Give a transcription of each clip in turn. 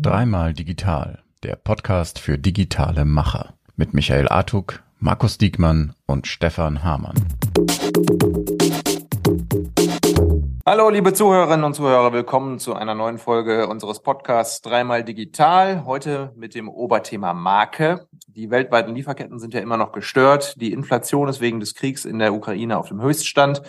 Dreimal Digital, der Podcast für digitale Macher mit Michael Artuk, Markus Diekmann und Stefan Hamann. Hallo, liebe Zuhörerinnen und Zuhörer, willkommen zu einer neuen Folge unseres Podcasts Dreimal Digital. Heute mit dem Oberthema Marke. Die weltweiten Lieferketten sind ja immer noch gestört. Die Inflation ist wegen des Kriegs in der Ukraine auf dem Höchststand.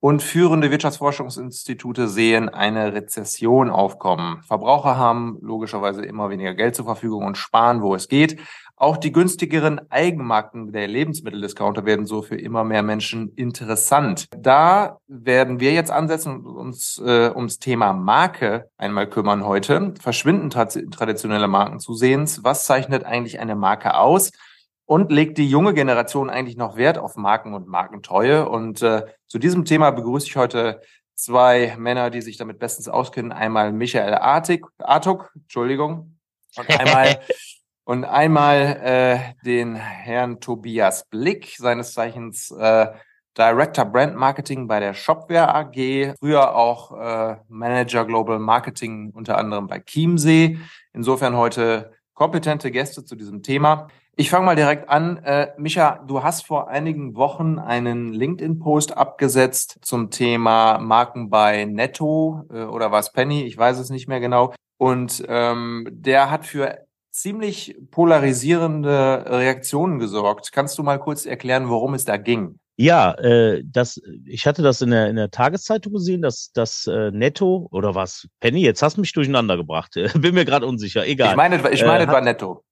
Und führende Wirtschaftsforschungsinstitute sehen eine Rezession aufkommen. Verbraucher haben logischerweise immer weniger Geld zur Verfügung und sparen, wo es geht. Auch die günstigeren Eigenmarken der Lebensmitteldiscounter werden so für immer mehr Menschen interessant. Da werden wir jetzt ansetzen und uns äh, ums Thema Marke einmal kümmern heute. Verschwinden traditionelle Marken zusehends? Was zeichnet eigentlich eine Marke aus? Und legt die junge Generation eigentlich noch Wert auf Marken und Markentreue? Und äh, zu diesem Thema begrüße ich heute zwei Männer, die sich damit bestens auskennen. Einmal Michael Artig, Artuk, Entschuldigung, und einmal und einmal äh, den Herrn Tobias Blick, seines Zeichens äh, Director Brand Marketing bei der Shopware AG, früher auch äh, Manager Global Marketing unter anderem bei Chiemsee. Insofern heute kompetente Gäste zu diesem Thema. Ich fange mal direkt an. Äh, Micha, du hast vor einigen Wochen einen LinkedIn-Post abgesetzt zum Thema Marken bei Netto äh, oder was Penny, ich weiß es nicht mehr genau. Und ähm, der hat für ziemlich polarisierende Reaktionen gesorgt. Kannst du mal kurz erklären, worum es da ging? Ja, äh, das, ich hatte das in der, in der Tageszeitung gesehen, dass das äh, Netto oder was? Penny, jetzt hast du mich durcheinander gebracht. Bin mir gerade unsicher. Egal. Ich meine, ich meine, äh, war Netto.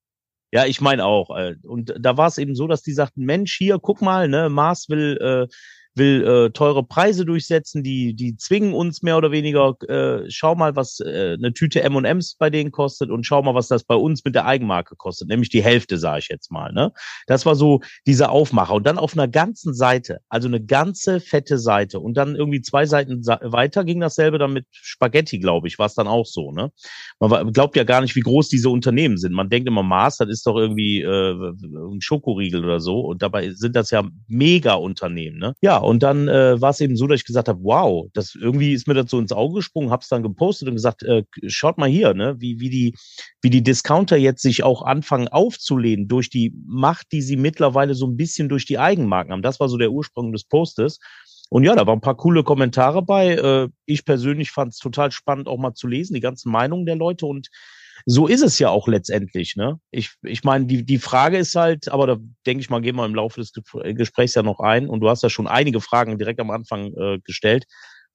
Ja, ich meine auch. Äh, und da war es eben so, dass die sagten, Mensch, hier, guck mal, ne, Mars will äh, will äh, teure Preise durchsetzen, die, die zwingen uns mehr oder weniger, äh, schau mal, was äh, eine Tüte M&M's bei denen kostet und schau mal, was das bei uns mit der Eigenmarke kostet, nämlich die Hälfte, sage ich jetzt mal. Ne? Das war so dieser Aufmacher. Und dann auf einer ganzen Seite, also eine ganze fette Seite und dann irgendwie zwei Seiten weiter ging dasselbe dann mit Spaghetti, glaube ich, war es dann auch so. Ne? Man glaubt ja gar nicht, wie groß diese Unternehmen sind. Man denkt immer, Mars, das ist doch irgendwie äh, ein Schokoriegel oder so und dabei sind das ja Mega-Unternehmen. Ne? Ja, und dann äh, war es eben so, dass ich gesagt habe, wow, das irgendwie ist mir das so ins Auge gesprungen, habe es dann gepostet und gesagt, äh, schaut mal hier, ne, wie, wie die, wie die Discounter jetzt sich auch anfangen aufzulehnen durch die Macht, die sie mittlerweile so ein bisschen durch die Eigenmarken haben. Das war so der Ursprung des Postes. Und ja, da waren ein paar coole Kommentare bei. Äh, ich persönlich fand es total spannend, auch mal zu lesen, die ganzen Meinungen der Leute und so ist es ja auch letztendlich. Ne? Ich, ich meine, die, die Frage ist halt, aber da denke ich mal, gehen wir im Laufe des Gesprächs ja noch ein. Und du hast ja schon einige Fragen direkt am Anfang äh, gestellt.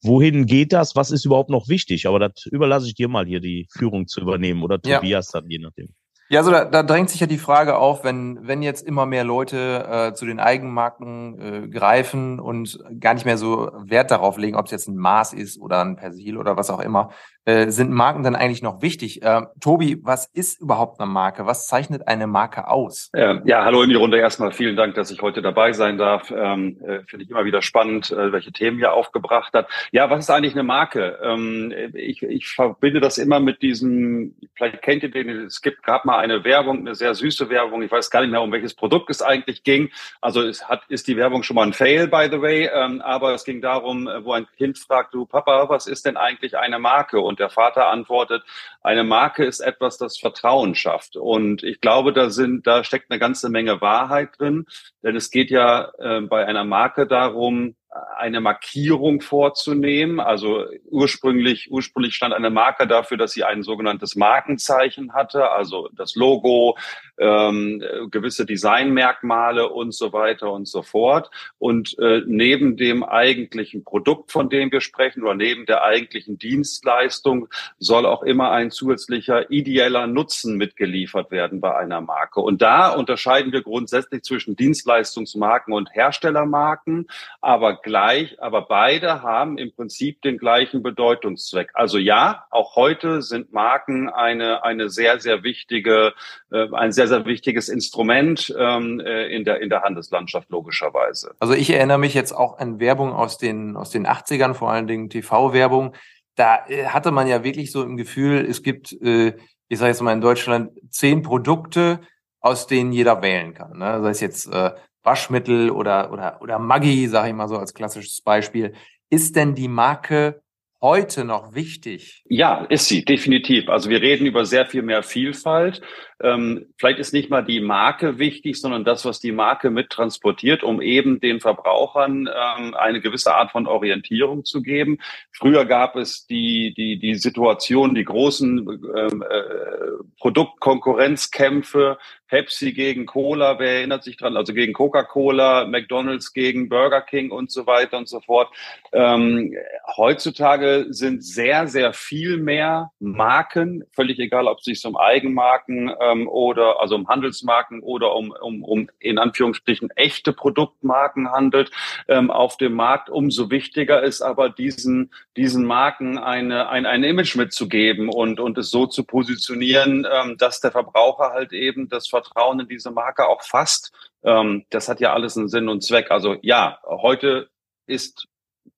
Wohin geht das? Was ist überhaupt noch wichtig? Aber das überlasse ich dir mal hier die Führung zu übernehmen oder Tobias ja. dann, je nachdem. Ja, also da, da drängt sich ja die Frage auf, wenn, wenn jetzt immer mehr Leute äh, zu den Eigenmarken äh, greifen und gar nicht mehr so Wert darauf legen, ob es jetzt ein Maß ist oder ein Persil oder was auch immer, äh, sind Marken dann eigentlich noch wichtig? Äh, Tobi, was ist überhaupt eine Marke? Was zeichnet eine Marke aus? Ja, ja, hallo in die Runde. Erstmal vielen Dank, dass ich heute dabei sein darf. Ähm, äh, Finde ich immer wieder spannend, äh, welche Themen ihr aufgebracht hat. Ja, was ist eigentlich eine Marke? Ähm, ich, ich verbinde das immer mit diesem, vielleicht kennt ihr den, es gibt gab mal eine Werbung, eine sehr süße Werbung. Ich weiß gar nicht mehr, um welches Produkt es eigentlich ging. Also es hat, ist die Werbung schon mal ein Fail, by the way. Ähm, aber es ging darum, äh, wo ein Kind fragt, du Papa, was ist denn eigentlich eine Marke? Und der Vater antwortet, eine Marke ist etwas, das Vertrauen schafft. Und ich glaube, da sind, da steckt eine ganze Menge Wahrheit drin. Denn es geht ja äh, bei einer Marke darum, eine Markierung vorzunehmen. Also ursprünglich, ursprünglich stand eine Marke dafür, dass sie ein sogenanntes Markenzeichen hatte, also das Logo, ähm, gewisse Designmerkmale und so weiter und so fort. Und äh, neben dem eigentlichen Produkt, von dem wir sprechen, oder neben der eigentlichen Dienstleistung, soll auch immer ein zusätzlicher ideeller Nutzen mitgeliefert werden bei einer Marke. Und da unterscheiden wir grundsätzlich zwischen Dienstleistungsmarken und Herstellermarken, aber gleich, aber beide haben im Prinzip den gleichen Bedeutungszweck. Also ja, auch heute sind Marken eine, eine sehr, sehr wichtige, äh, ein sehr, sehr wichtiges Instrument ähm, äh, in, der, in der Handelslandschaft logischerweise. Also ich erinnere mich jetzt auch an Werbung aus den, aus den 80ern, vor allen Dingen TV-Werbung. Da äh, hatte man ja wirklich so im Gefühl, es gibt, äh, ich sage jetzt mal in Deutschland, zehn Produkte, aus denen jeder wählen kann. Ne? Sei es jetzt äh, Waschmittel oder, oder, oder Maggi, sage ich mal so als klassisches Beispiel. Ist denn die Marke heute noch wichtig? Ja, ist sie, definitiv. Also wir reden über sehr viel mehr Vielfalt. Ähm, vielleicht ist nicht mal die Marke wichtig, sondern das, was die Marke mit transportiert, um eben den Verbrauchern ähm, eine gewisse Art von Orientierung zu geben. Früher gab es die, die, die Situation, die großen ähm, äh, Produktkonkurrenzkämpfe, Pepsi gegen Cola, wer erinnert sich dran? Also gegen Coca-Cola, McDonald's gegen Burger King und so weiter und so fort. Ähm, heutzutage sind sehr, sehr viel mehr Marken, völlig egal, ob es sich um Eigenmarken ähm, oder also um Handelsmarken oder um, um, um in Anführungsstrichen echte Produktmarken handelt ähm, auf dem Markt. Umso wichtiger ist aber diesen, diesen Marken eine, ein, ein Image mitzugeben und, und es so zu positionieren, ähm, dass der Verbraucher halt eben das Vertrauen in diese Marke auch fasst. Ähm, das hat ja alles einen Sinn und Zweck. Also ja, heute ist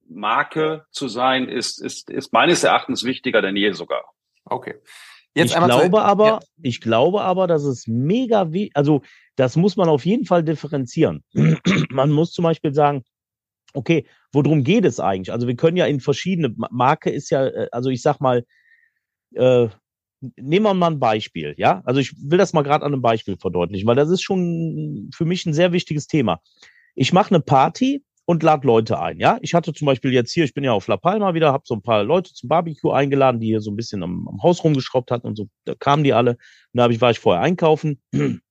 Marke zu sein, ist, ist, ist meines Erachtens wichtiger denn je sogar. Okay. Jetzt ich glaube aber, ja. ich glaube aber, dass es mega wie, also das muss man auf jeden Fall differenzieren. man muss zum Beispiel sagen, okay, worum geht es eigentlich? Also wir können ja in verschiedene, Marke ist ja, äh, also ich sag mal, äh, nehmen wir mal ein Beispiel, ja? Also ich will das mal gerade an einem Beispiel verdeutlichen, weil das ist schon für mich ein sehr wichtiges Thema. Ich mache eine Party und lade Leute ein. Ja, ich hatte zum Beispiel jetzt hier, ich bin ja auf La Palma wieder, habe so ein paar Leute zum Barbecue eingeladen, die hier so ein bisschen am, am Haus rumgeschraubt hatten und so. Da kamen die alle. Und da habe ich war ich vorher einkaufen und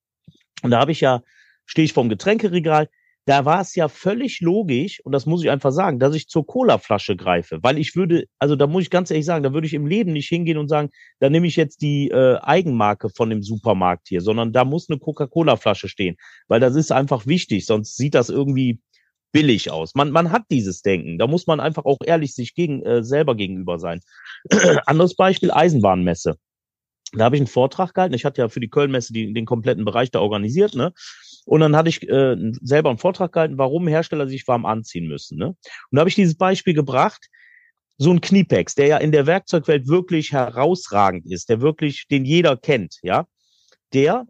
da habe ich ja stehe ich vorm Getränkeregal. Da war es ja völlig logisch und das muss ich einfach sagen, dass ich zur Colaflasche greife, weil ich würde, also da muss ich ganz ehrlich sagen, da würde ich im Leben nicht hingehen und sagen, da nehme ich jetzt die äh, Eigenmarke von dem Supermarkt hier, sondern da muss eine Coca-Cola-Flasche stehen, weil das ist einfach wichtig, sonst sieht das irgendwie billig aus. Man, man hat dieses Denken. Da muss man einfach auch ehrlich sich gegen, äh, selber gegenüber sein. Anderes Beispiel, Eisenbahnmesse. Da habe ich einen Vortrag gehalten. Ich hatte ja für die Kölnmesse die, den kompletten Bereich da organisiert, ne? Und dann hatte ich äh, selber einen Vortrag gehalten, warum Hersteller sich warm anziehen müssen. Ne? Und da habe ich dieses Beispiel gebracht, so ein Kniepex, der ja in der Werkzeugwelt wirklich herausragend ist, der wirklich, den jeder kennt, ja, der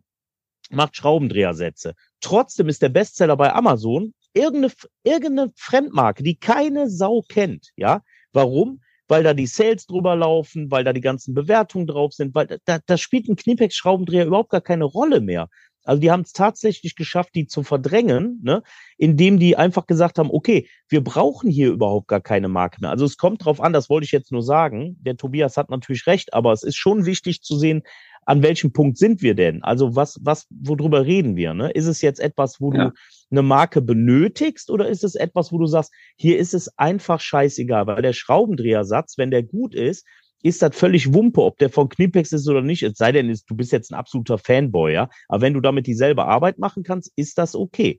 macht Schraubendrehersätze. Trotzdem ist der Bestseller bei Amazon irgendeine, irgendeine Fremdmarke, die keine Sau kennt, ja. Warum? Weil da die Sales drüber laufen, weil da die ganzen Bewertungen drauf sind, weil da, da spielt ein Knipex-Schraubendreher überhaupt gar keine Rolle mehr. Also die haben es tatsächlich geschafft, die zu verdrängen, ne, indem die einfach gesagt haben, okay, wir brauchen hier überhaupt gar keine Marke mehr. Also es kommt drauf an, das wollte ich jetzt nur sagen. Der Tobias hat natürlich recht, aber es ist schon wichtig zu sehen, an welchem Punkt sind wir denn? Also was, was, worüber reden wir? Ne? Ist es jetzt etwas, wo ja. du eine Marke benötigst oder ist es etwas, wo du sagst, hier ist es einfach scheißegal, weil der Schraubendrehersatz, wenn der gut ist, ist das völlig Wumpe, ob der von Knipex ist oder nicht. Es sei denn, du bist jetzt ein absoluter Fanboy, ja. Aber wenn du damit dieselbe Arbeit machen kannst, ist das okay.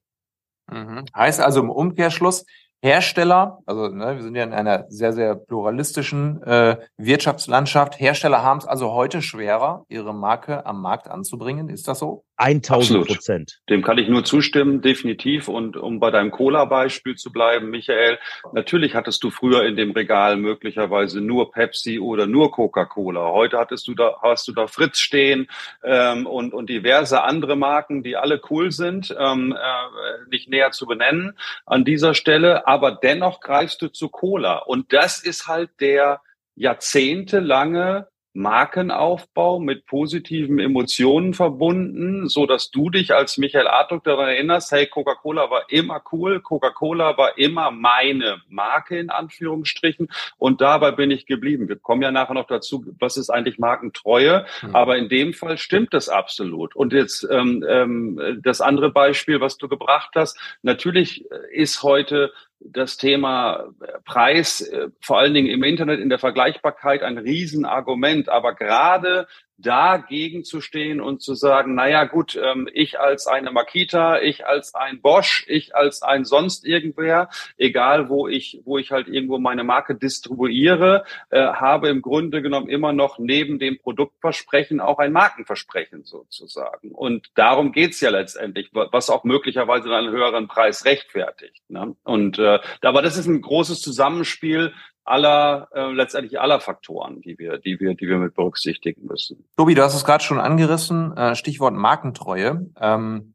Mhm. Heißt also im Umkehrschluss, Hersteller, also ne, wir sind ja in einer sehr, sehr pluralistischen äh, Wirtschaftslandschaft. Hersteller haben es also heute schwerer, ihre Marke am Markt anzubringen. Ist das so? 1000 Prozent. Dem kann ich nur zustimmen, definitiv. Und um bei deinem Cola-Beispiel zu bleiben, Michael, natürlich hattest du früher in dem Regal möglicherweise nur Pepsi oder nur Coca-Cola. Heute hattest du da, hast du da Fritz stehen ähm, und, und diverse andere Marken, die alle cool sind, ähm, äh, nicht näher zu benennen an dieser Stelle. Aber dennoch greifst du zu Cola. Und das ist halt der jahrzehntelange Markenaufbau mit positiven Emotionen verbunden, so dass du dich als Michael Artuk daran erinnerst, hey, Coca-Cola war immer cool, Coca-Cola war immer meine Marke in Anführungsstrichen und dabei bin ich geblieben. Wir kommen ja nachher noch dazu, was ist eigentlich Markentreue, mhm. aber in dem Fall stimmt das absolut. Und jetzt ähm, ähm, das andere Beispiel, was du gebracht hast, natürlich ist heute das Thema Preis, äh, vor allen Dingen im Internet in der Vergleichbarkeit ein Riesenargument. Aber gerade dagegen zu stehen und zu sagen, naja gut, ähm, ich als eine Makita, ich als ein Bosch, ich als ein sonst irgendwer, egal wo ich, wo ich halt irgendwo meine Marke distribuiere, äh, habe im Grunde genommen immer noch neben dem Produktversprechen auch ein Markenversprechen sozusagen. Und darum geht's ja letztendlich, was auch möglicherweise einen höheren Preis rechtfertigt. Ne? Und äh, aber das ist ein großes Zusammenspiel aller, äh, letztendlich aller Faktoren, die wir, die wir, die wir mit berücksichtigen müssen. Tobi, du hast es gerade schon angerissen, äh, Stichwort Markentreue. Ähm,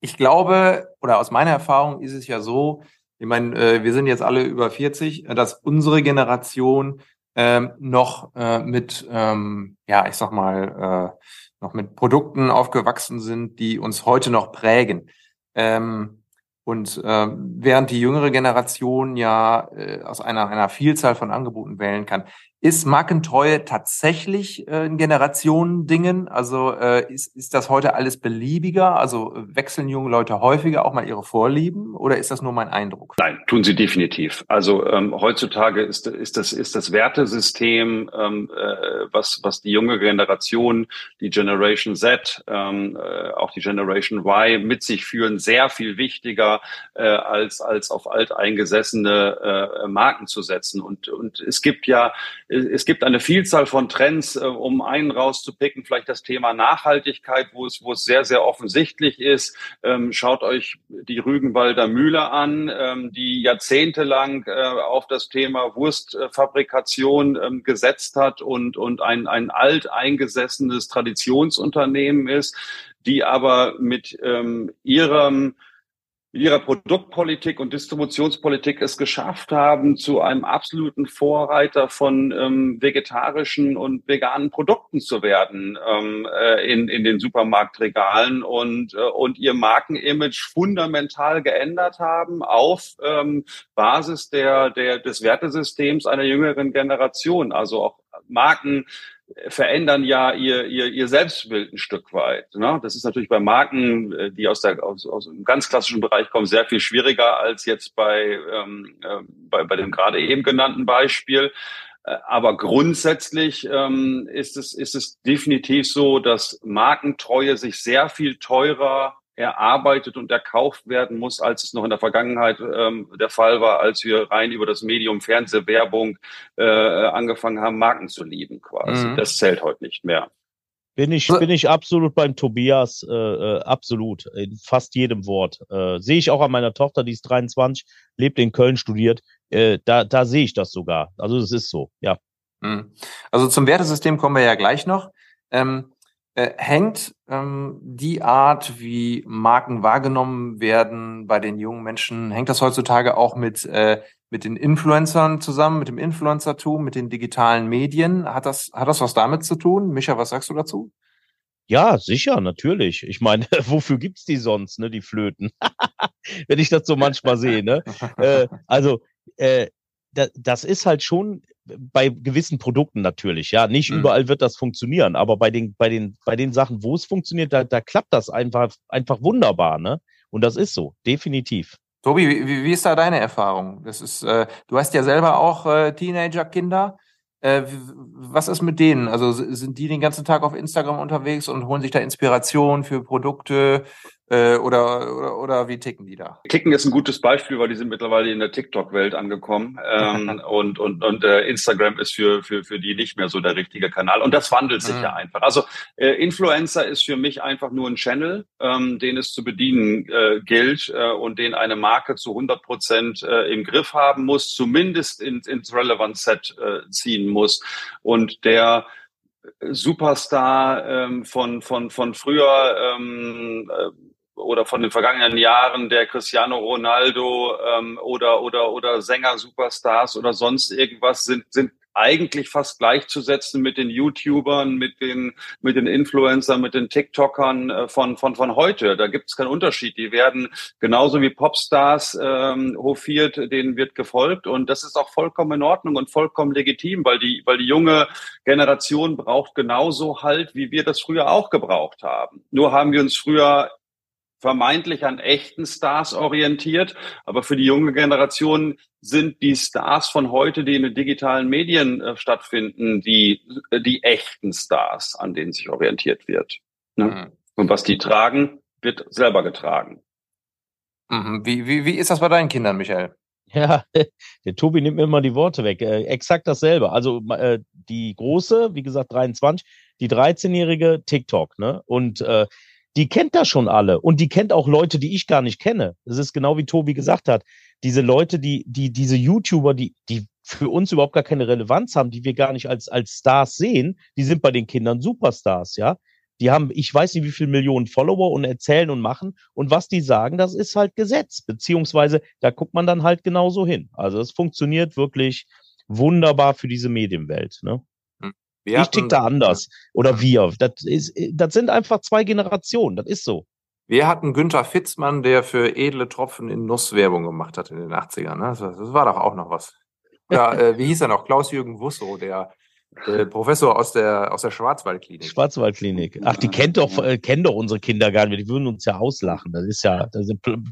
ich glaube, oder aus meiner Erfahrung ist es ja so, Ich meine, äh, wir sind jetzt alle über 40, äh, dass unsere Generation ähm, noch äh, mit, ähm, ja, ich sag mal, äh, noch mit Produkten aufgewachsen sind, die uns heute noch prägen. Ähm, und äh, während die jüngere Generation ja äh, aus einer, einer Vielzahl von Angeboten wählen kann, ist Markentreue tatsächlich äh, ein Generationendingen? Also äh, ist, ist das heute alles beliebiger? Also wechseln junge Leute häufiger auch mal ihre Vorlieben oder ist das nur mein Eindruck? Nein, tun sie definitiv. Also ähm, heutzutage ist, ist, das, ist das Wertesystem, ähm, äh, was, was die junge Generation, die Generation Z, ähm, äh, auch die Generation Y mit sich führen, sehr viel wichtiger äh, als, als auf alteingesessene äh, Marken zu setzen. Und, und es gibt ja es gibt eine Vielzahl von Trends, äh, um einen rauszupicken, vielleicht das Thema Nachhaltigkeit, wo es, wo es sehr, sehr offensichtlich ist. Ähm, schaut euch die Rügenwalder Mühle an, ähm, die jahrzehntelang äh, auf das Thema Wurstfabrikation ähm, gesetzt hat und, und ein, ein alteingesessenes Traditionsunternehmen ist, die aber mit ihrem ihrer Produktpolitik und Distributionspolitik es geschafft haben, zu einem absoluten Vorreiter von ähm, vegetarischen und veganen Produkten zu werden ähm, äh, in, in den Supermarktregalen und, äh, und ihr Markenimage fundamental geändert haben auf ähm, Basis der, der, des Wertesystems einer jüngeren Generation. Also auch Marken verändern ja ihr, ihr, ihr Selbstbild ein Stück weit. Ne? Das ist natürlich bei Marken, äh, die aus, der, aus, aus einem ganz klassischen Bereich kommen, sehr viel schwieriger als jetzt bei, ähm, äh, bei, bei dem gerade eben genannten Beispiel. Äh, aber grundsätzlich ähm, ist, es, ist es definitiv so, dass Markentreue sich sehr viel teurer erarbeitet und erkauft werden muss, als es noch in der Vergangenheit ähm, der Fall war, als wir rein über das Medium Fernsehwerbung äh, angefangen haben, Marken zu lieben quasi. Mhm. Das zählt heute nicht mehr. Bin ich, bin ich absolut beim Tobias, äh, äh, absolut, in fast jedem Wort. Äh, sehe ich auch an meiner Tochter, die ist 23, lebt in Köln, studiert. Äh, da, da sehe ich das sogar. Also es ist so, ja. Mhm. Also zum Wertesystem kommen wir ja gleich noch. Ähm, äh, hängt ähm, die Art, wie Marken wahrgenommen werden bei den jungen Menschen, hängt das heutzutage auch mit, äh, mit den Influencern zusammen, mit dem Influencertum, mit den digitalen Medien? Hat das, hat das was damit zu tun? Micha, was sagst du dazu? Ja, sicher, natürlich. Ich meine, wofür gibt's die sonst, ne, die Flöten? Wenn ich das so manchmal sehe, ne? äh, also, äh, das ist halt schon bei gewissen Produkten natürlich, ja. Nicht mhm. überall wird das funktionieren, aber bei den, bei den, bei den Sachen, wo es funktioniert, da, da klappt das einfach, einfach wunderbar, ne? Und das ist so, definitiv. Tobi, wie, wie ist da deine Erfahrung? Das ist, äh, du hast ja selber auch äh, Teenager-Kinder. Äh, was ist mit denen? Also sind die den ganzen Tag auf Instagram unterwegs und holen sich da Inspiration für Produkte? Äh, oder, oder, oder wie ticken die da? Ticken ist ein gutes Beispiel, weil die sind mittlerweile in der TikTok-Welt angekommen. Ähm, und und, und äh, Instagram ist für, für, für die nicht mehr so der richtige Kanal. Und das wandelt sich mhm. ja einfach. Also äh, Influencer ist für mich einfach nur ein Channel, ähm, den es zu bedienen äh, gilt äh, und den eine Marke zu 100 Prozent äh, im Griff haben muss, zumindest in, ins Relevant Set äh, ziehen muss. Und der Superstar ähm, von, von, von früher, ähm, äh, oder von den vergangenen Jahren der Cristiano Ronaldo ähm, oder oder oder Sänger Superstars oder sonst irgendwas sind sind eigentlich fast gleichzusetzen mit den YouTubern, mit den mit den Influencern, mit den TikTokern äh, von von von heute. Da gibt es keinen Unterschied. Die werden genauso wie Popstars ähm, hofiert, denen wird gefolgt und das ist auch vollkommen in Ordnung und vollkommen legitim, weil die weil die junge Generation braucht genauso halt, wie wir das früher auch gebraucht haben. Nur haben wir uns früher vermeintlich an echten Stars orientiert. Aber für die junge Generation sind die Stars von heute, die in den digitalen Medien äh, stattfinden, die, äh, die echten Stars, an denen sich orientiert wird. Ne? Mhm. Und was die tragen, wird selber getragen. Mhm. Wie, wie, wie ist das bei deinen Kindern, Michael? Ja, der Tobi nimmt mir immer die Worte weg. Äh, exakt dasselbe. Also äh, die große, wie gesagt, 23, die 13-jährige TikTok, ne? Und äh, die kennt das schon alle und die kennt auch Leute, die ich gar nicht kenne. Das ist genau wie Tobi gesagt hat. Diese Leute, die, die, diese YouTuber, die, die für uns überhaupt gar keine Relevanz haben, die wir gar nicht als, als Stars sehen, die sind bei den Kindern Superstars, ja. Die haben, ich weiß nicht, wie viele Millionen Follower und erzählen und machen. Und was die sagen, das ist halt Gesetz. Beziehungsweise da guckt man dann halt genauso hin. Also es funktioniert wirklich wunderbar für diese Medienwelt. Ne? Wir ich tick da anders. Oder wir. Das, ist, das sind einfach zwei Generationen. Das ist so. Wir hatten Günther Fitzmann, der für edle Tropfen in Nuss Werbung gemacht hat in den 80ern. Ne? Das, das war doch auch noch was. Ja, äh, wie hieß er noch? Klaus-Jürgen Wussow, der äh, Professor aus der, aus der Schwarzwaldklinik. Schwarzwaldklinik. Ach, die kennt doch, äh, kennen doch unsere Kinder gar nicht. Die würden uns ja auslachen. Das ist ja, da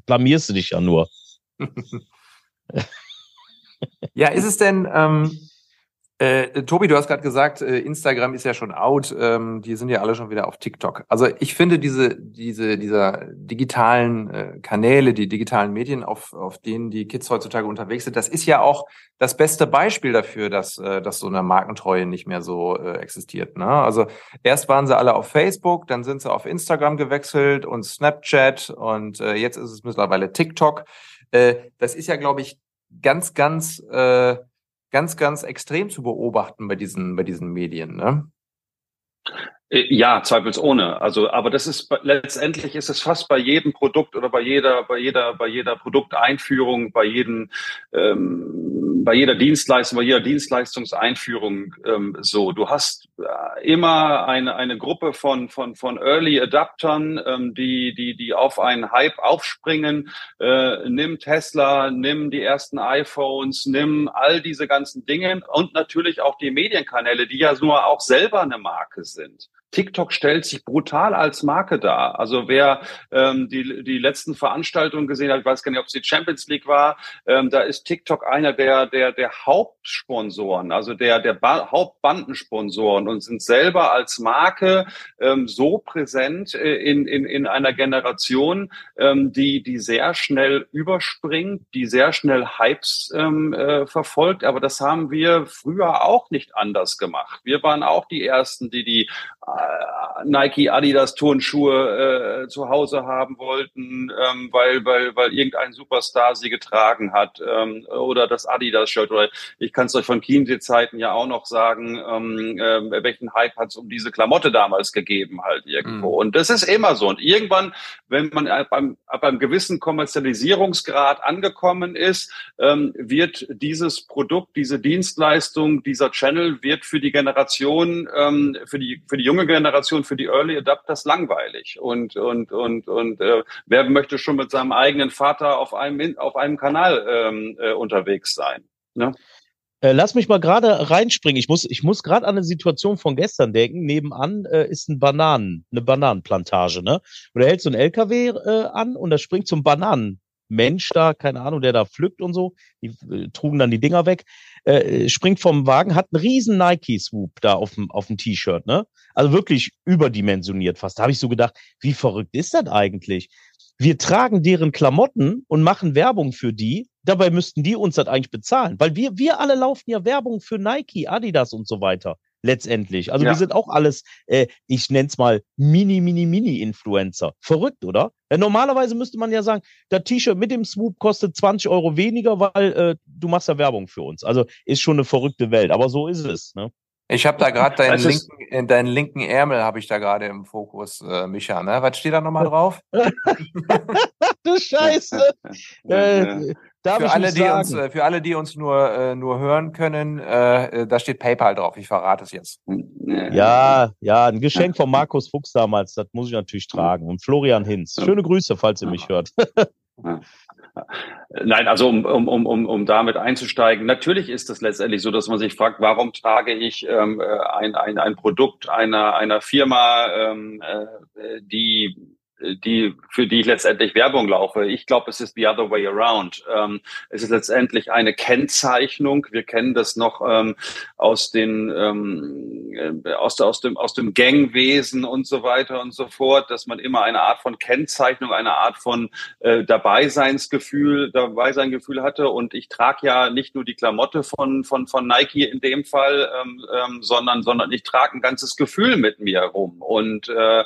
blamierst du dich ja nur. ja, ist es denn, ähm, äh, Tobi, du hast gerade gesagt, äh, Instagram ist ja schon out. Ähm, die sind ja alle schon wieder auf TikTok. Also ich finde diese, diese, dieser digitalen äh, Kanäle, die digitalen Medien, auf, auf denen die Kids heutzutage unterwegs sind, das ist ja auch das beste Beispiel dafür, dass, äh, dass so eine Markentreue nicht mehr so äh, existiert. Ne? Also erst waren sie alle auf Facebook, dann sind sie auf Instagram gewechselt und Snapchat und äh, jetzt ist es mittlerweile TikTok. Äh, das ist ja, glaube ich, ganz, ganz äh, ganz, ganz extrem zu beobachten bei diesen, bei diesen Medien. Ne? Äh, ja, zweifelsohne. Also, aber das ist letztendlich ist es fast bei jedem Produkt oder bei jeder, bei jeder, bei jeder Produkteinführung, bei jedem, ähm, bei jeder Dienstleistung, bei jeder Dienstleistungseinführung ähm, so. Du hast äh, immer eine eine Gruppe von von von Early Adaptern, ähm, die die die auf einen Hype aufspringen. Äh, nimm Tesla, nimm die ersten iPhones, nimm all diese ganzen Dinge und natürlich auch die Medienkanäle, die ja nur auch selber eine Marke sind. TikTok stellt sich brutal als Marke dar. Also wer ähm, die, die letzten Veranstaltungen gesehen hat, ich weiß gar nicht, ob es die Champions League war, ähm, da ist TikTok einer der, der, der Hauptsponsoren, also der, der ba Hauptbandensponsoren und sind selber als Marke ähm, so präsent äh, in, in, in einer Generation, ähm, die, die sehr schnell überspringt, die sehr schnell Hypes ähm, äh, verfolgt. Aber das haben wir früher auch nicht anders gemacht. Wir waren auch die Ersten, die die Nike, Adidas Turnschuhe äh, zu Hause haben wollten, ähm, weil, weil, weil irgendein Superstar sie getragen hat ähm, oder das Adidas-Shirt. Oder ich kann es euch von Chiemsee-Zeiten ja auch noch sagen, ähm, äh, welchen Hype hat es um diese Klamotte damals gegeben halt irgendwo. Mhm. Und das ist immer so. Und irgendwann, wenn man ab einem, ab einem gewissen Kommerzialisierungsgrad angekommen ist, ähm, wird dieses Produkt, diese Dienstleistung, dieser Channel wird für die Generation, ähm, für die, für die junge Generation, für die Early Adapters langweilig. Und, und, und, und äh, wer möchte schon mit seinem eigenen Vater auf einem, auf einem Kanal ähm, äh, unterwegs sein? Ne? Äh, lass mich mal gerade reinspringen. Ich muss, ich muss gerade an eine Situation von gestern denken. Nebenan äh, ist ein Bananen, eine Bananenplantage, ne? Und da hält so ein LKW äh, an und da springt zum Bananenmensch da, keine Ahnung, der da pflückt und so. Die äh, trugen dann die Dinger weg. Äh, springt vom Wagen, hat einen riesen Nike-Swoop da auf dem, auf dem T-Shirt, ne? Also wirklich überdimensioniert fast. Da habe ich so gedacht, wie verrückt ist das eigentlich? Wir tragen deren Klamotten und machen Werbung für die. Dabei müssten die uns das eigentlich bezahlen, weil wir, wir alle laufen ja Werbung für Nike, Adidas und so weiter letztendlich. Also ja. wir sind auch alles, äh, ich nenne es mal Mini, Mini, Mini-Influencer. Verrückt, oder? Ja, normalerweise müsste man ja sagen, das T-Shirt mit dem Swoop kostet 20 Euro weniger, weil äh, du machst ja Werbung für uns. Also ist schon eine verrückte Welt, aber so ist es. Ne? Ich habe da gerade deinen, linken, in deinen linken Ärmel habe ich da gerade im Fokus, äh, Micha. Ne? Was steht da nochmal drauf? du Scheiße. äh, Darf für, alle, die uns, äh, für alle, die uns nur, äh, nur hören können, äh, da steht PayPal drauf. Ich verrate es jetzt. Ja, ja, ein Geschenk von Markus Fuchs damals, das muss ich natürlich tragen. Und Florian Hinz. Schöne Grüße, falls ihr mich hört. Nein, also um, um, um, um damit einzusteigen, natürlich ist es letztendlich so, dass man sich fragt, warum trage ich ähm, ein, ein, ein Produkt einer, einer Firma, ähm, äh, die die, für die ich letztendlich Werbung laufe. Ich glaube, es ist the other way around. Ähm, es ist letztendlich eine Kennzeichnung. Wir kennen das noch ähm, aus den ähm, äh, aus, der, aus dem aus dem Gangwesen und so weiter und so fort, dass man immer eine Art von Kennzeichnung, eine Art von äh, Dabeiseinsgefühl, Dabeiseingefühl hatte. Und ich trage ja nicht nur die Klamotte von von von Nike in dem Fall, ähm, ähm, sondern sondern ich trage ein ganzes Gefühl mit mir rum. Und äh, äh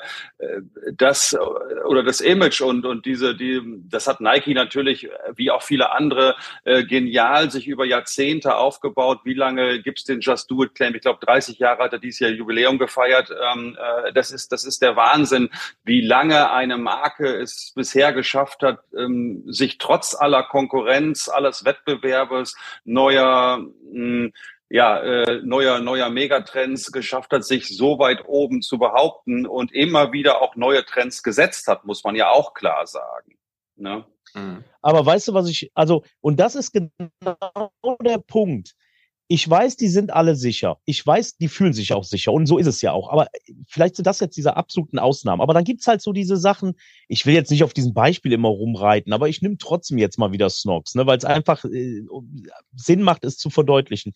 das oder das Image und, und diese, die, das hat Nike natürlich, wie auch viele andere, äh, genial sich über Jahrzehnte aufgebaut. Wie lange gibt's den Just Do It Claim? Ich glaube, 30 Jahre hat er dieses Jahr Jubiläum gefeiert. Ähm, äh, das ist, das ist der Wahnsinn, wie lange eine Marke es bisher geschafft hat, ähm, sich trotz aller Konkurrenz, alles Wettbewerbes, neuer, mh, hm, ja, äh, neuer, neuer Megatrends geschafft hat, sich so weit oben zu behaupten und immer wieder auch neue Trends gesetzt hat, muss man ja auch klar sagen. Ne? Mhm. Aber weißt du, was ich, also, und das ist genau der Punkt. Ich weiß, die sind alle sicher. Ich weiß, die fühlen sich auch sicher. Und so ist es ja auch. Aber vielleicht sind das jetzt diese absoluten Ausnahmen. Aber dann gibt's halt so diese Sachen. Ich will jetzt nicht auf diesem Beispiel immer rumreiten, aber ich nehme trotzdem jetzt mal wieder Snobs, ne, weil es einfach äh, Sinn macht, es zu verdeutlichen.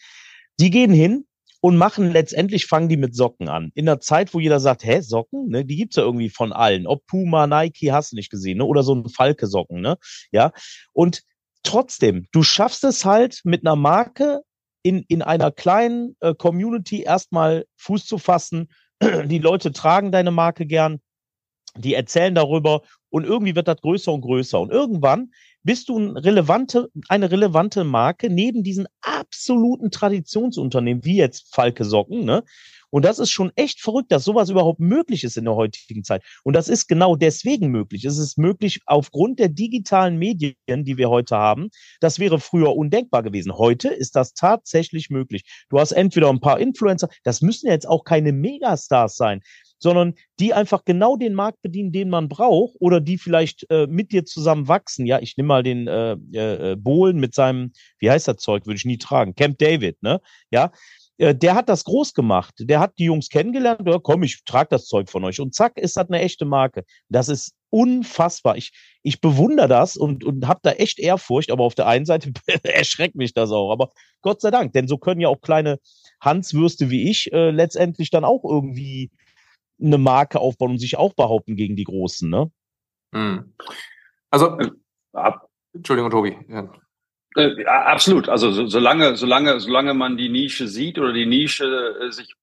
Die gehen hin und machen letztendlich, fangen die mit Socken an. In der Zeit, wo jeder sagt, hä, Socken? Ne, die gibt's ja irgendwie von allen. Ob Puma, Nike, hast du nicht gesehen, ne? Oder so ein Falke-Socken, ne? Ja. Und trotzdem, du schaffst es halt mit einer Marke in, in einer kleinen äh, Community erstmal Fuß zu fassen. Die Leute tragen deine Marke gern, die erzählen darüber und irgendwie wird das größer und größer. Und irgendwann bist du ein relevante, eine relevante Marke neben diesen absoluten Traditionsunternehmen, wie jetzt Falke Socken, ne? Und das ist schon echt verrückt, dass sowas überhaupt möglich ist in der heutigen Zeit. Und das ist genau deswegen möglich. Es ist möglich aufgrund der digitalen Medien, die wir heute haben. Das wäre früher undenkbar gewesen. Heute ist das tatsächlich möglich. Du hast entweder ein paar Influencer, das müssen jetzt auch keine Megastars sein sondern die einfach genau den Markt bedienen, den man braucht oder die vielleicht äh, mit dir zusammen wachsen. Ja, ich nehme mal den äh, äh, Bohlen mit seinem, wie heißt das Zeug, würde ich nie tragen, Camp David, ne? Ja, äh, der hat das groß gemacht. Der hat die Jungs kennengelernt, ja, komm, ich trage das Zeug von euch. Und zack, ist das eine echte Marke. Das ist unfassbar. Ich, ich bewundere das und, und habe da echt Ehrfurcht, aber auf der einen Seite erschreckt mich das auch. Aber Gott sei Dank, denn so können ja auch kleine Hanswürste wie ich äh, letztendlich dann auch irgendwie eine Marke aufbauen und sich auch behaupten gegen die Großen, ne? Hm. Also, äh, ab, Entschuldigung, Tobi. Ja. Äh, absolut. Also so, solange, solange, solange man die Nische sieht oder die Nische äh, sich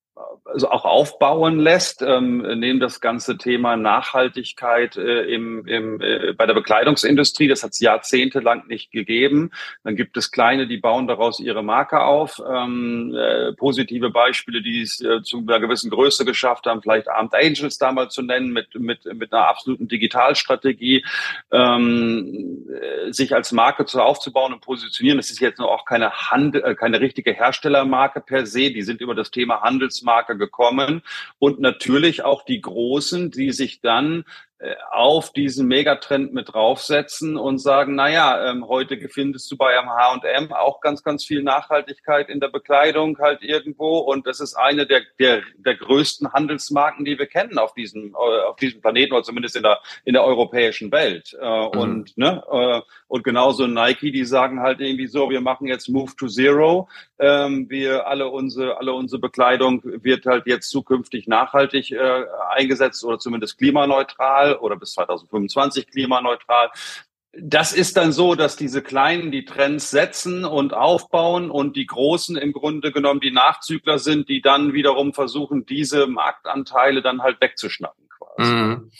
also auch aufbauen lässt, ähm, nehmen das ganze Thema Nachhaltigkeit äh, im, im, äh, bei der Bekleidungsindustrie. Das hat es jahrzehntelang nicht gegeben. Dann gibt es kleine, die bauen daraus ihre Marke auf. Ähm, äh, positive Beispiele, die es äh, zu einer gewissen Größe geschafft haben, vielleicht Armed Angels damals zu nennen, mit, mit, mit einer absoluten Digitalstrategie, ähm, äh, sich als Marke zu aufzubauen und positionieren. Das ist jetzt noch auch keine, Handel, äh, keine richtige Herstellermarke per se. Die sind über das Thema Handelsmarke gekommen. Und natürlich auch die Großen, die sich dann auf diesen Megatrend mit draufsetzen und sagen, naja, ähm, heute findest du bei einem H&M auch ganz, ganz viel Nachhaltigkeit in der Bekleidung halt irgendwo und das ist eine der, der, der größten Handelsmarken, die wir kennen auf diesem, äh, auf diesem Planeten oder zumindest in der, in der europäischen Welt. Äh, mhm. Und, ne, äh, und genauso Nike, die sagen halt irgendwie so, wir machen jetzt Move to Zero, ähm, wir alle unsere, alle unsere Bekleidung wird halt jetzt zukünftig nachhaltig äh, eingesetzt oder zumindest klimaneutral oder bis 2025 klimaneutral. Das ist dann so, dass diese Kleinen die Trends setzen und aufbauen und die Großen im Grunde genommen die Nachzügler sind, die dann wiederum versuchen, diese Marktanteile dann halt wegzuschnappen quasi. Mhm.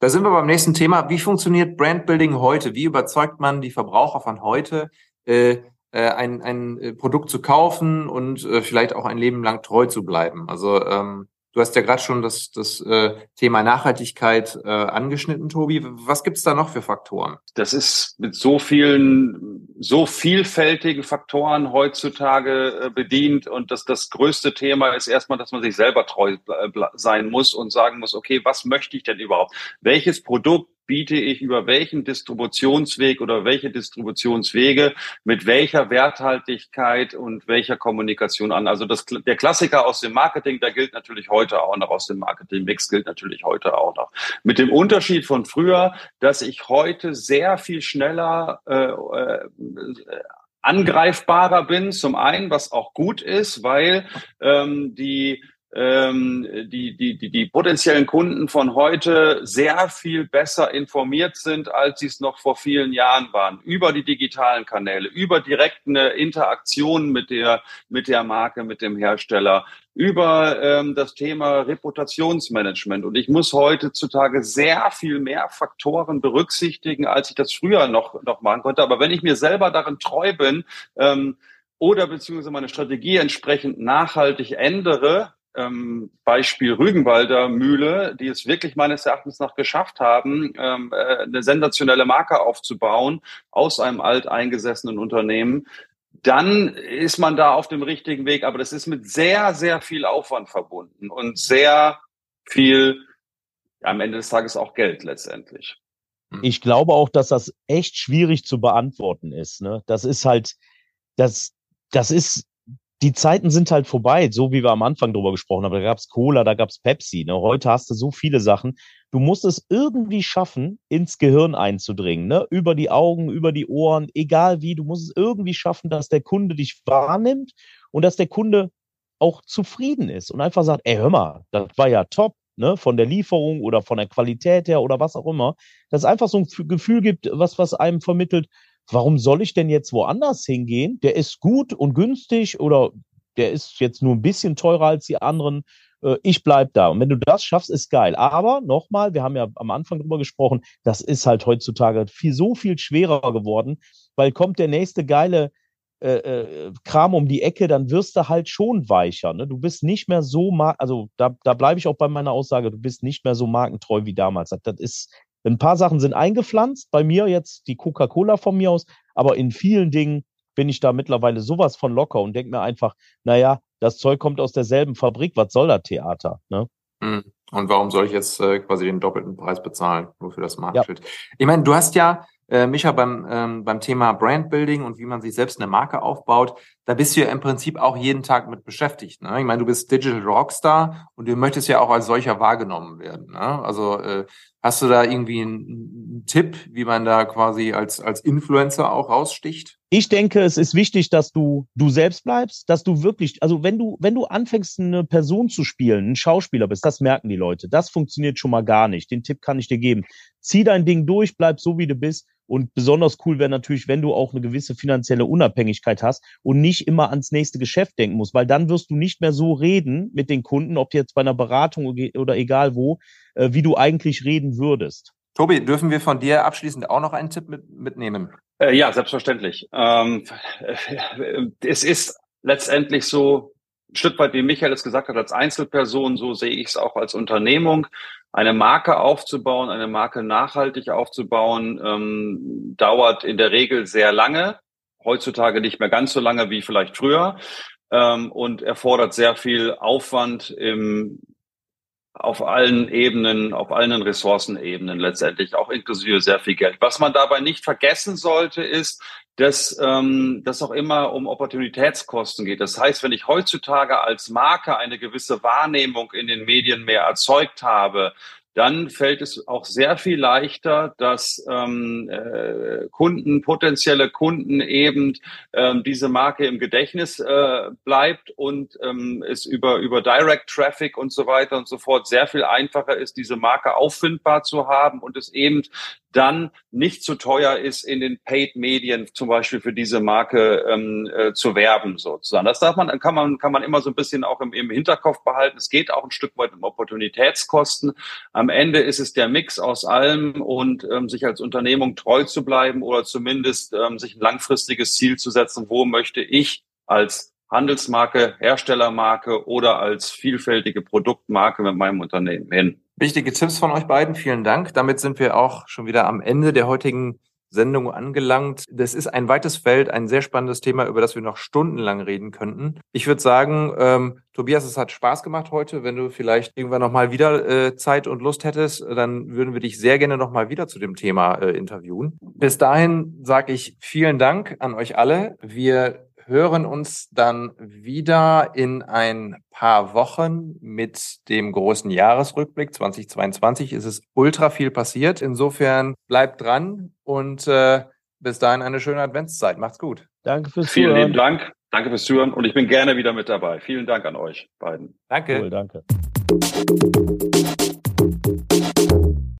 Da sind wir beim nächsten Thema. Wie funktioniert Brandbuilding heute? Wie überzeugt man die Verbraucher von heute, äh, äh ein, ein äh, Produkt zu kaufen und äh, vielleicht auch ein Leben lang treu zu bleiben? Also ähm, Du hast ja gerade schon das, das äh, Thema Nachhaltigkeit äh, angeschnitten, Tobi. Was gibt's da noch für Faktoren? Das ist mit so vielen, so vielfältigen Faktoren heutzutage äh, bedient. Und das, das größte Thema ist erstmal, dass man sich selber treu sein muss und sagen muss, okay, was möchte ich denn überhaupt? Welches Produkt biete ich über welchen Distributionsweg oder welche Distributionswege mit welcher Werthaltigkeit und welcher Kommunikation an. Also das, der Klassiker aus dem Marketing, der gilt natürlich heute auch noch, aus dem Marketing-Mix gilt natürlich heute auch noch. Mit dem Unterschied von früher, dass ich heute sehr viel schneller äh, äh, angreifbarer bin, zum einen, was auch gut ist, weil ähm, die ähm, die, die, die, die potenziellen Kunden von heute sehr viel besser informiert sind, als sie es noch vor vielen Jahren waren, über die digitalen Kanäle, über direkte Interaktion mit der, mit der Marke, mit dem Hersteller, über ähm, das Thema Reputationsmanagement. Und ich muss heutzutage sehr viel mehr Faktoren berücksichtigen, als ich das früher noch, noch machen konnte. Aber wenn ich mir selber darin treu bin, ähm, oder beziehungsweise meine Strategie entsprechend nachhaltig ändere, ähm, Beispiel Rügenwalder Mühle, die es wirklich meines Erachtens noch geschafft haben, ähm, äh, eine sensationelle Marke aufzubauen aus einem alteingesessenen Unternehmen, dann ist man da auf dem richtigen Weg. Aber das ist mit sehr, sehr viel Aufwand verbunden und sehr viel, am Ende des Tages auch Geld letztendlich. Ich glaube auch, dass das echt schwierig zu beantworten ist. Ne? Das ist halt, das, das ist die Zeiten sind halt vorbei, so wie wir am Anfang drüber gesprochen haben. Da gab's Cola, da gab's Pepsi. Ne? Heute hast du so viele Sachen. Du musst es irgendwie schaffen, ins Gehirn einzudringen. Ne? Über die Augen, über die Ohren, egal wie. Du musst es irgendwie schaffen, dass der Kunde dich wahrnimmt und dass der Kunde auch zufrieden ist und einfach sagt, ey, hör mal, das war ja top, ne, von der Lieferung oder von der Qualität her oder was auch immer. Dass es einfach so ein Gefühl gibt, was, was einem vermittelt, warum soll ich denn jetzt woanders hingehen? Der ist gut und günstig oder der ist jetzt nur ein bisschen teurer als die anderen. Äh, ich bleib da. Und wenn du das schaffst, ist geil. Aber nochmal, wir haben ja am Anfang drüber gesprochen, das ist halt heutzutage viel, so viel schwerer geworden, weil kommt der nächste geile äh, äh, Kram um die Ecke, dann wirst du halt schon weicher. Ne? Du bist nicht mehr so, also da, da bleibe ich auch bei meiner Aussage, du bist nicht mehr so markentreu wie damals. Das, das ist, ein paar Sachen sind eingepflanzt, bei mir jetzt die Coca-Cola von mir aus, aber in vielen Dingen bin ich da mittlerweile sowas von locker und denke mir einfach, naja, das Zeug kommt aus derselben Fabrik, was soll das Theater? Ne? Hm. Und warum soll ich jetzt äh, quasi den doppelten Preis bezahlen, nur für das Markenschild? Ja. Ich meine, du hast ja, äh, Micha, beim, ähm, beim Thema Brandbuilding und wie man sich selbst eine Marke aufbaut, da bist du ja im Prinzip auch jeden Tag mit beschäftigt. Ne? Ich meine, du bist Digital Rockstar und du möchtest ja auch als solcher wahrgenommen werden. Ne? Also äh, Hast du da irgendwie einen, Tipp, wie man da quasi als, als Influencer auch raussticht? Ich denke, es ist wichtig, dass du du selbst bleibst, dass du wirklich, also wenn du, wenn du anfängst, eine Person zu spielen, ein Schauspieler bist, das merken die Leute. Das funktioniert schon mal gar nicht. Den Tipp kann ich dir geben. Zieh dein Ding durch, bleib so, wie du bist. Und besonders cool wäre natürlich, wenn du auch eine gewisse finanzielle Unabhängigkeit hast und nicht immer ans nächste Geschäft denken musst, weil dann wirst du nicht mehr so reden mit den Kunden, ob jetzt bei einer Beratung oder egal wo, äh, wie du eigentlich reden würdest. Tobi, dürfen wir von dir abschließend auch noch einen Tipp mit, mitnehmen? Äh, ja, selbstverständlich. Ähm, äh, es ist letztendlich so, ein Stück weit, wie Michael es gesagt hat, als Einzelperson, so sehe ich es auch als Unternehmung. Eine Marke aufzubauen, eine Marke nachhaltig aufzubauen, ähm, dauert in der Regel sehr lange. Heutzutage nicht mehr ganz so lange wie vielleicht früher ähm, und erfordert sehr viel Aufwand im auf allen Ebenen, auf allen Ressourcenebenen letztendlich, auch inklusive sehr viel Geld. Was man dabei nicht vergessen sollte, ist, dass ähm, das auch immer um Opportunitätskosten geht. Das heißt, wenn ich heutzutage als Marke eine gewisse Wahrnehmung in den Medien mehr erzeugt habe, dann fällt es auch sehr viel leichter, dass ähm, äh, Kunden, potenzielle Kunden eben ähm, diese Marke im Gedächtnis äh, bleibt und ähm, es über, über Direct Traffic und so weiter und so fort sehr viel einfacher ist, diese Marke auffindbar zu haben und es eben dann nicht zu teuer ist, in den Paid-Medien zum Beispiel für diese Marke ähm, äh, zu werben sozusagen. Das darf man, kann man, kann man immer so ein bisschen auch im, im Hinterkopf behalten. Es geht auch ein Stück weit um Opportunitätskosten. Am Ende ist es der Mix aus allem und ähm, sich als Unternehmung treu zu bleiben oder zumindest ähm, sich ein langfristiges Ziel zu setzen, wo möchte ich als Handelsmarke, Herstellermarke oder als vielfältige Produktmarke mit meinem Unternehmen hin. Wichtige Tipps von euch beiden, vielen Dank. Damit sind wir auch schon wieder am Ende der heutigen Sendung angelangt. Das ist ein weites Feld, ein sehr spannendes Thema, über das wir noch stundenlang reden könnten. Ich würde sagen, ähm, Tobias, es hat Spaß gemacht heute. Wenn du vielleicht irgendwann nochmal wieder äh, Zeit und Lust hättest, dann würden wir dich sehr gerne nochmal wieder zu dem Thema äh, interviewen. Bis dahin sage ich vielen Dank an euch alle. Wir hören uns dann wieder in ein paar Wochen mit dem großen Jahresrückblick 2022. Es ist ultra viel passiert. Insofern bleibt dran und äh, bis dahin eine schöne Adventszeit. Macht's gut. Danke fürs Vielen Zuhören. Vielen lieben Dank. Danke fürs Zuhören und ich bin gerne wieder mit dabei. Vielen Dank an euch beiden. Danke. Cool, danke.